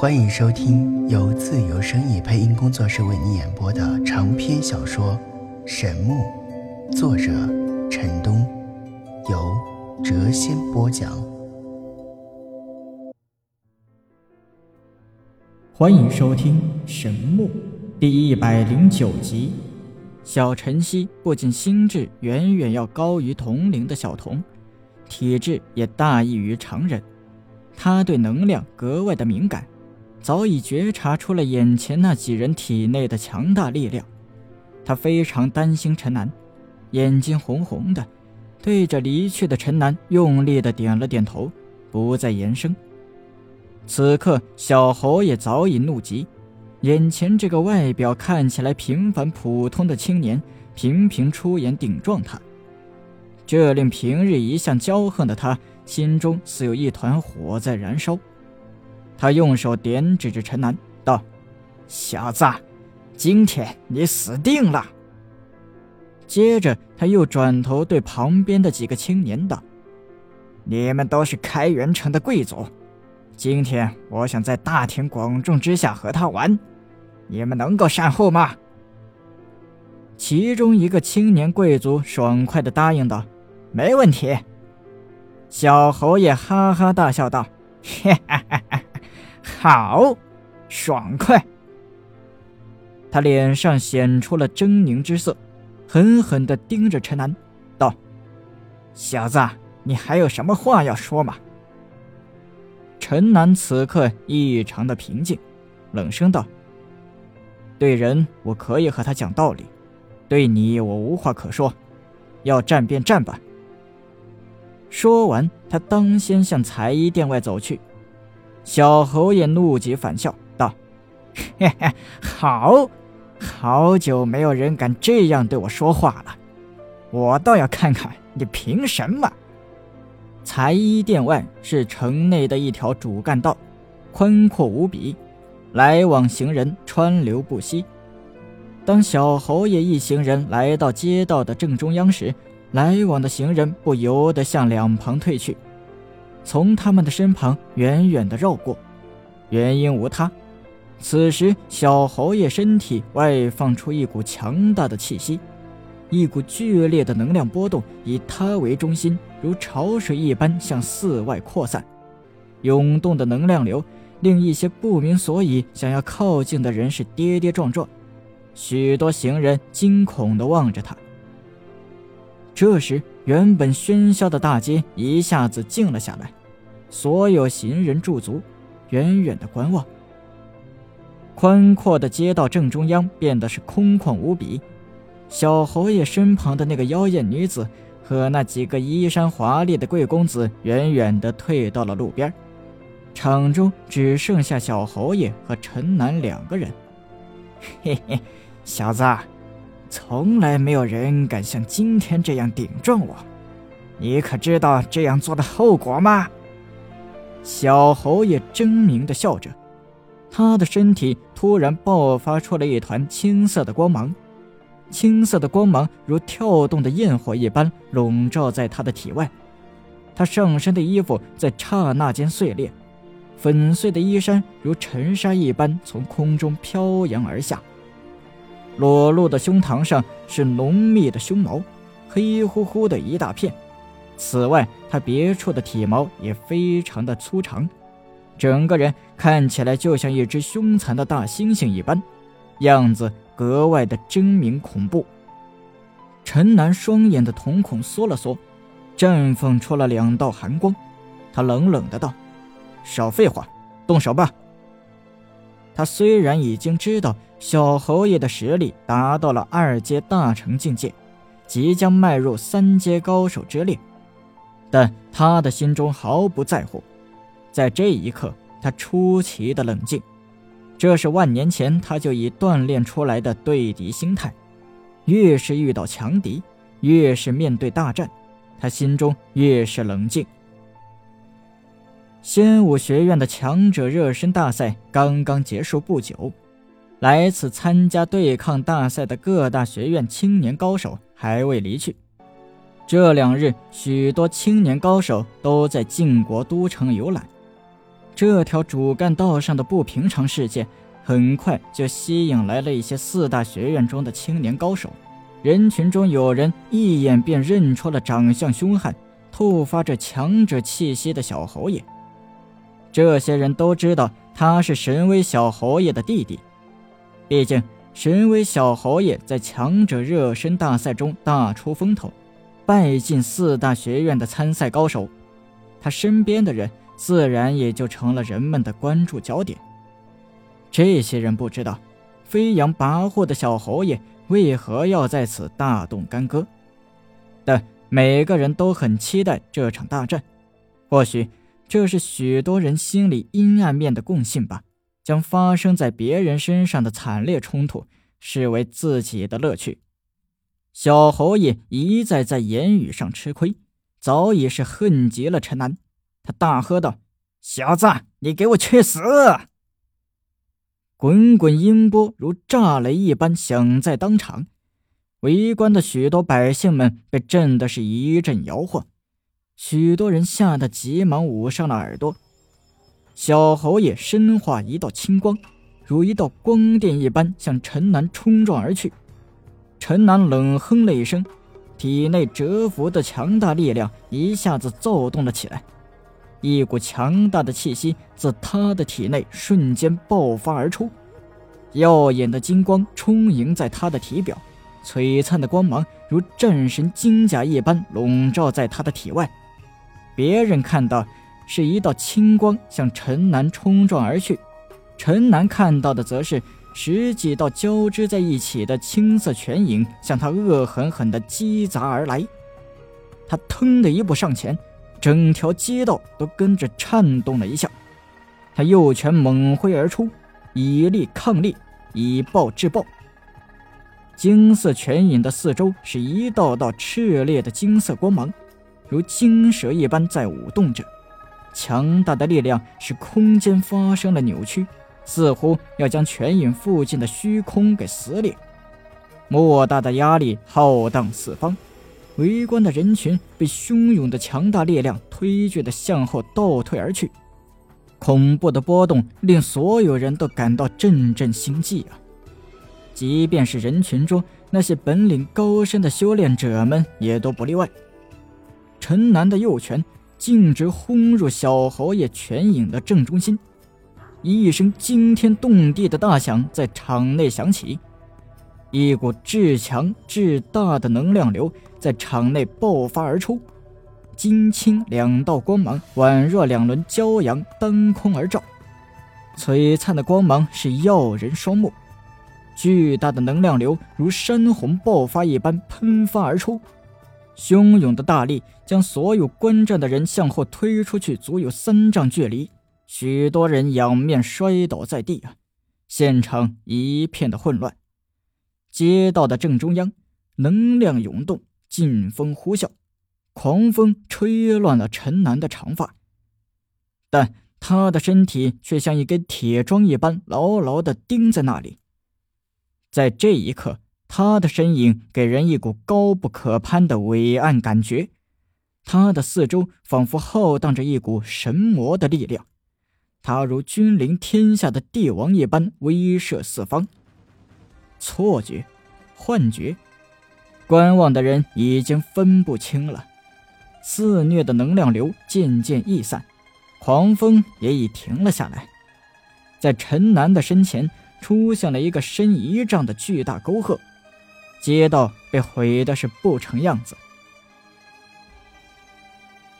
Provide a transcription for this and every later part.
欢迎收听由自由声意配音工作室为你演播的长篇小说《神木》，作者陈东，由谪仙播讲。欢迎收听《神木》第一百零九集。小晨曦不仅心智远远要高于同龄的小童，体质也大异于常人。他对能量格外的敏感，早已觉察出了眼前那几人体内的强大力量。他非常担心陈南，眼睛红红的，对着离去的陈南用力的点了点头，不再言声。此刻，小侯也早已怒极。眼前这个外表看起来平凡普通的青年，频频出言顶撞他，这令平日一向骄横的他心中似有一团火在燃烧。他用手点指着陈南，道：“小子，今天你死定了。”接着，他又转头对旁边的几个青年道：“你们都是开元城的贵族。”今天我想在大庭广众之下和他玩，你们能够善后吗？其中一个青年贵族爽快地答应道：“没问题。”小侯爷哈哈大笑道：“哈哈哈哈好，爽快。”他脸上显出了狰狞之色，狠狠地盯着陈南，道：“小子，你还有什么话要说吗？”陈南此刻异常的平静，冷声道：“对人我可以和他讲道理，对你我无话可说，要战便战吧。”说完，他当先向裁衣店外走去。小侯爷怒极反笑道：“嘿嘿，好，好久没有人敢这样对我说话了，我倒要看看你凭什么。”裁衣殿外是城内的一条主干道，宽阔无比，来往行人川流不息。当小侯爷一行人来到街道的正中央时，来往的行人不由得向两旁退去，从他们的身旁远远地绕过。原因无他，此时小侯爷身体外放出一股强大的气息。一股剧烈的能量波动以他为中心，如潮水一般向四外扩散。涌动的能量流令一些不明所以、想要靠近的人士跌跌撞撞，许多行人惊恐地望着他。这时，原本喧嚣的大街一下子静了下来，所有行人驻足，远远的观望。宽阔的街道正中央变得是空旷无比。小侯爷身旁的那个妖艳女子和那几个衣衫华丽的贵公子远远的退到了路边，场中只剩下小侯爷和陈南两个人。嘿嘿，小子，从来没有人敢像今天这样顶撞我，你可知道这样做的后果吗？小侯爷狰狞地笑着，他的身体突然爆发出了一团青色的光芒。青色的光芒如跳动的焰火一般笼罩在他的体外，他上身的衣服在刹那间碎裂，粉碎的衣衫如尘沙一般从空中飘扬而下。裸露的胸膛上是浓密的胸毛，黑乎乎的一大片。此外，他别处的体毛也非常的粗长，整个人看起来就像一只凶残的大猩猩一般，样子。格外的狰狞恐怖。陈南双眼的瞳孔缩了缩，绽放出了两道寒光。他冷冷的道：“少废话，动手吧。”他虽然已经知道小侯爷的实力达到了二阶大成境界，即将迈入三阶高手之列，但他的心中毫不在乎。在这一刻，他出奇的冷静。这是万年前他就已锻炼出来的对敌心态，越是遇到强敌，越是面对大战，他心中越是冷静。仙武学院的强者热身大赛刚刚结束不久，来此参加对抗大赛的各大学院青年高手还未离去。这两日，许多青年高手都在晋国都城游览。这条主干道上的不平常事件，很快就吸引来了一些四大学院中的青年高手。人群中有人一眼便认出了长相凶悍、透发着强者气息的小侯爷。这些人都知道他是神威小侯爷的弟弟，毕竟神威小侯爷在强者热身大赛中大出风头，拜进四大学院的参赛高手。他身边的人自然也就成了人们的关注焦点。这些人不知道，飞扬跋扈的小侯爷为何要在此大动干戈，但每个人都很期待这场大战。或许这是许多人心里阴暗面的共性吧，将发生在别人身上的惨烈冲突视为自己的乐趣。小侯爷一再在言语上吃亏。早已是恨极了陈南，他大喝道：“小子，你给我去死！”滚滚音波如炸雷一般响在当场，围观的许多百姓们被震得是一阵摇晃，许多人吓得急忙捂上了耳朵。小侯爷身化一道青光，如一道光电一般向陈南冲撞而去。陈南冷哼了一声。体内蛰伏的强大力量一下子躁动了起来，一股强大的气息自他的体内瞬间爆发而出，耀眼的金光充盈在他的体表，璀璨的光芒如战神金甲一般笼罩在他的体外。别人看到是一道青光向陈南冲撞而去，陈南看到的则是。十几道交织在一起的青色拳影向他恶狠狠地击砸而来，他腾的一步上前，整条街道都跟着颤动了一下。他右拳猛挥而出，以力抗力，以暴制暴。金色拳影的四周是一道道炽烈的金色光芒，如金蛇一般在舞动着。强大的力量使空间发生了扭曲。似乎要将泉影附近的虚空给撕裂，莫大的压力浩荡四方，围观的人群被汹涌的强大力量推拒的向后倒退而去，恐怖的波动令所有人都感到阵阵心悸啊！即便是人群中那些本领高深的修炼者们也都不例外。陈南的右拳径直轰入小侯爷拳影的正中心。一声惊天动地的大响在场内响起，一股至强至大的能量流在场内爆发而出，金青两道光芒宛若两轮骄阳当空而照，璀璨的光芒是耀人双目。巨大的能量流如山洪爆发一般喷发而出，汹涌的大力将所有观战的人向后推出去，足有三丈距离。许多人仰面摔倒在地啊！现场一片的混乱。街道的正中央，能量涌动，劲风呼啸，狂风吹乱了陈南的长发，但他的身体却像一根铁桩一般牢牢地钉在那里。在这一刻，他的身影给人一股高不可攀的伟岸感觉，他的四周仿佛浩荡着一股神魔的力量。他如君临天下的帝王一般威慑四方。错觉，幻觉，观望的人已经分不清了。肆虐的能量流渐渐溢散，狂风也已停了下来。在陈南的身前出现了一个深一丈的巨大沟壑，街道被毁的是不成样子。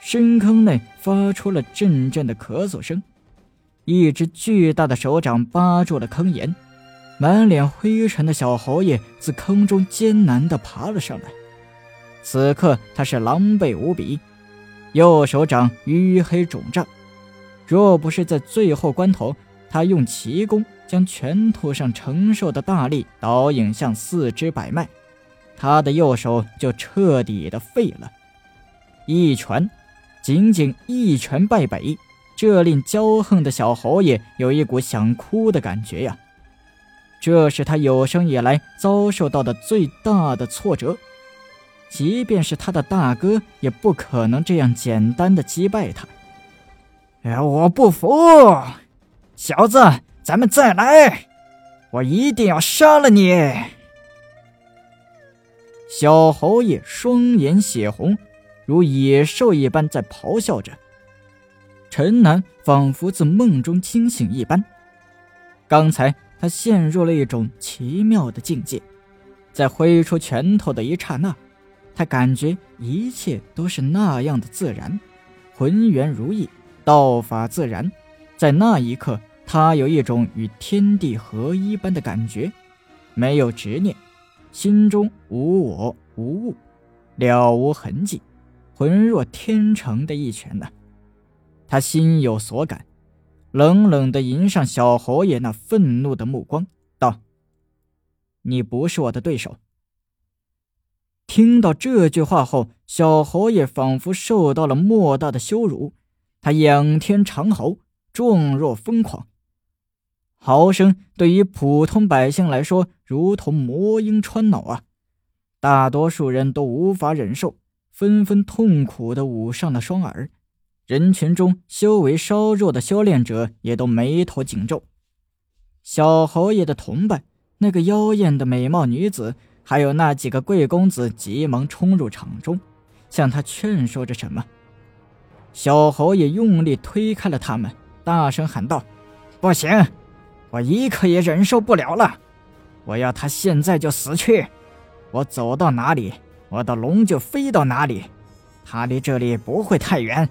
深坑内发出了阵阵的咳嗽声。一只巨大的手掌扒住了坑沿，满脸灰尘的小侯爷自坑中艰难地爬了上来。此刻他是狼狈无比，右手掌淤黑肿胀。若不是在最后关头，他用奇功将拳头上承受的大力导引向四肢百脉，他的右手就彻底的废了。一拳，仅仅一拳败北。这令骄横的小侯爷有一股想哭的感觉呀！这是他有生以来遭受到的最大的挫折，即便是他的大哥，也不可能这样简单的击败他。哎，我不服！小子，咱们再来！我一定要杀了你！小侯爷双眼血红，如野兽一般在咆哮着。陈南仿佛自梦中惊醒一般，刚才他陷入了一种奇妙的境界，在挥出拳头的一刹那，他感觉一切都是那样的自然，浑圆如意，道法自然。在那一刻，他有一种与天地合一般的感觉，没有执念，心中无我无物，了无痕迹，浑若天成的一拳呢。他心有所感，冷冷地迎上小侯爷那愤怒的目光，道：“你不是我的对手。”听到这句话后，小侯爷仿佛受到了莫大的羞辱，他仰天长嚎，状若疯狂。嚎声对于普通百姓来说，如同魔音穿脑啊！大多数人都无法忍受，纷纷痛苦地捂上了双耳。人群中修为稍弱的修炼者也都眉头紧皱。小侯爷的同伴，那个妖艳的美貌女子，还有那几个贵公子，急忙冲入场中，向他劝说着什么。小侯爷用力推开了他们，大声喊道：“不行，我一刻也忍受不了了！我要他现在就死去！我走到哪里，我的龙就飞到哪里，他离这里不会太远。”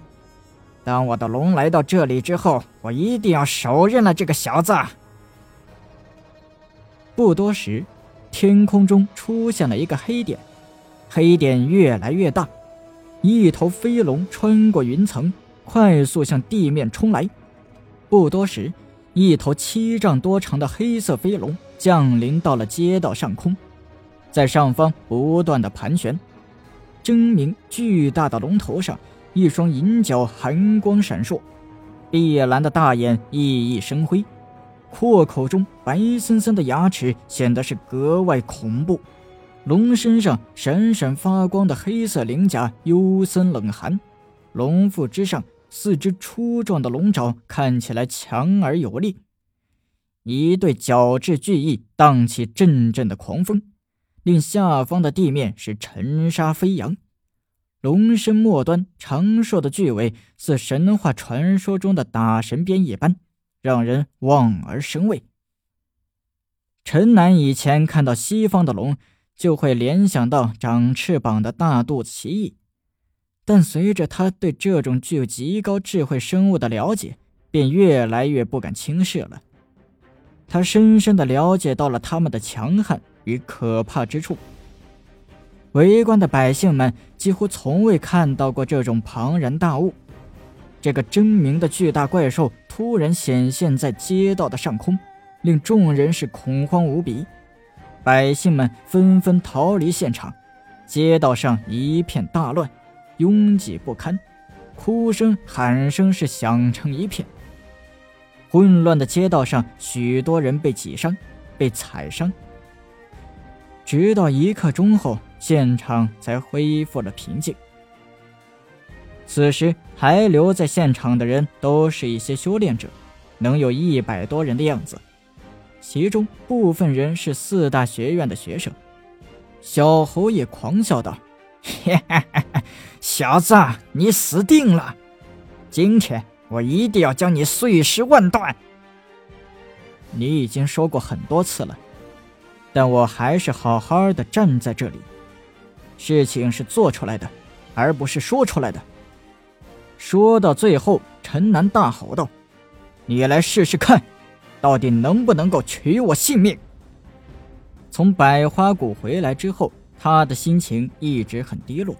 当我的龙来到这里之后，我一定要手刃了这个小子。不多时，天空中出现了一个黑点，黑点越来越大，一头飞龙穿过云层，快速向地面冲来。不多时，一头七丈多长的黑色飞龙降临到了街道上空，在上方不断的盘旋，狰狞巨大的龙头上。一双银角寒光闪烁，碧蓝的大眼熠熠生辉，阔口中白森森的牙齿显得是格外恐怖。龙身上闪闪发光的黑色鳞甲幽森冷寒，龙腹之上四只粗壮的龙爪看起来强而有力。一对角质巨翼荡起阵阵的狂风，令下方的地面是尘沙飞扬。龙身末端长硕的巨尾，似神话传说中的打神鞭一般，让人望而生畏。陈南以前看到西方的龙，就会联想到长翅膀的大肚子蜥蜴，但随着他对这种具有极高智慧生物的了解，便越来越不敢轻视了。他深深的了解到了他们的强悍与可怕之处。围观的百姓们几乎从未看到过这种庞然大物。这个狰狞的巨大怪兽突然显现在街道的上空，令众人是恐慌无比。百姓们纷纷逃离现场，街道上一片大乱，拥挤不堪，哭声、喊声是响成一片。混乱的街道上，许多人被挤伤，被踩伤。直到一刻钟后。现场才恢复了平静。此时还留在现场的人都是一些修炼者，能有一百多人的样子，其中部分人是四大学院的学生。小侯爷狂笑道：“小子，你死定了！今天我一定要将你碎尸万段。”你已经说过很多次了，但我还是好好的站在这里。事情是做出来的，而不是说出来的。说到最后，陈南大吼道：“你来试试看，到底能不能够取我性命？”从百花谷回来之后，他的心情一直很低落。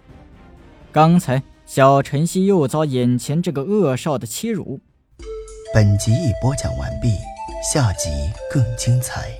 刚才小晨曦又遭眼前这个恶少的欺辱。本集已播讲完毕，下集更精彩。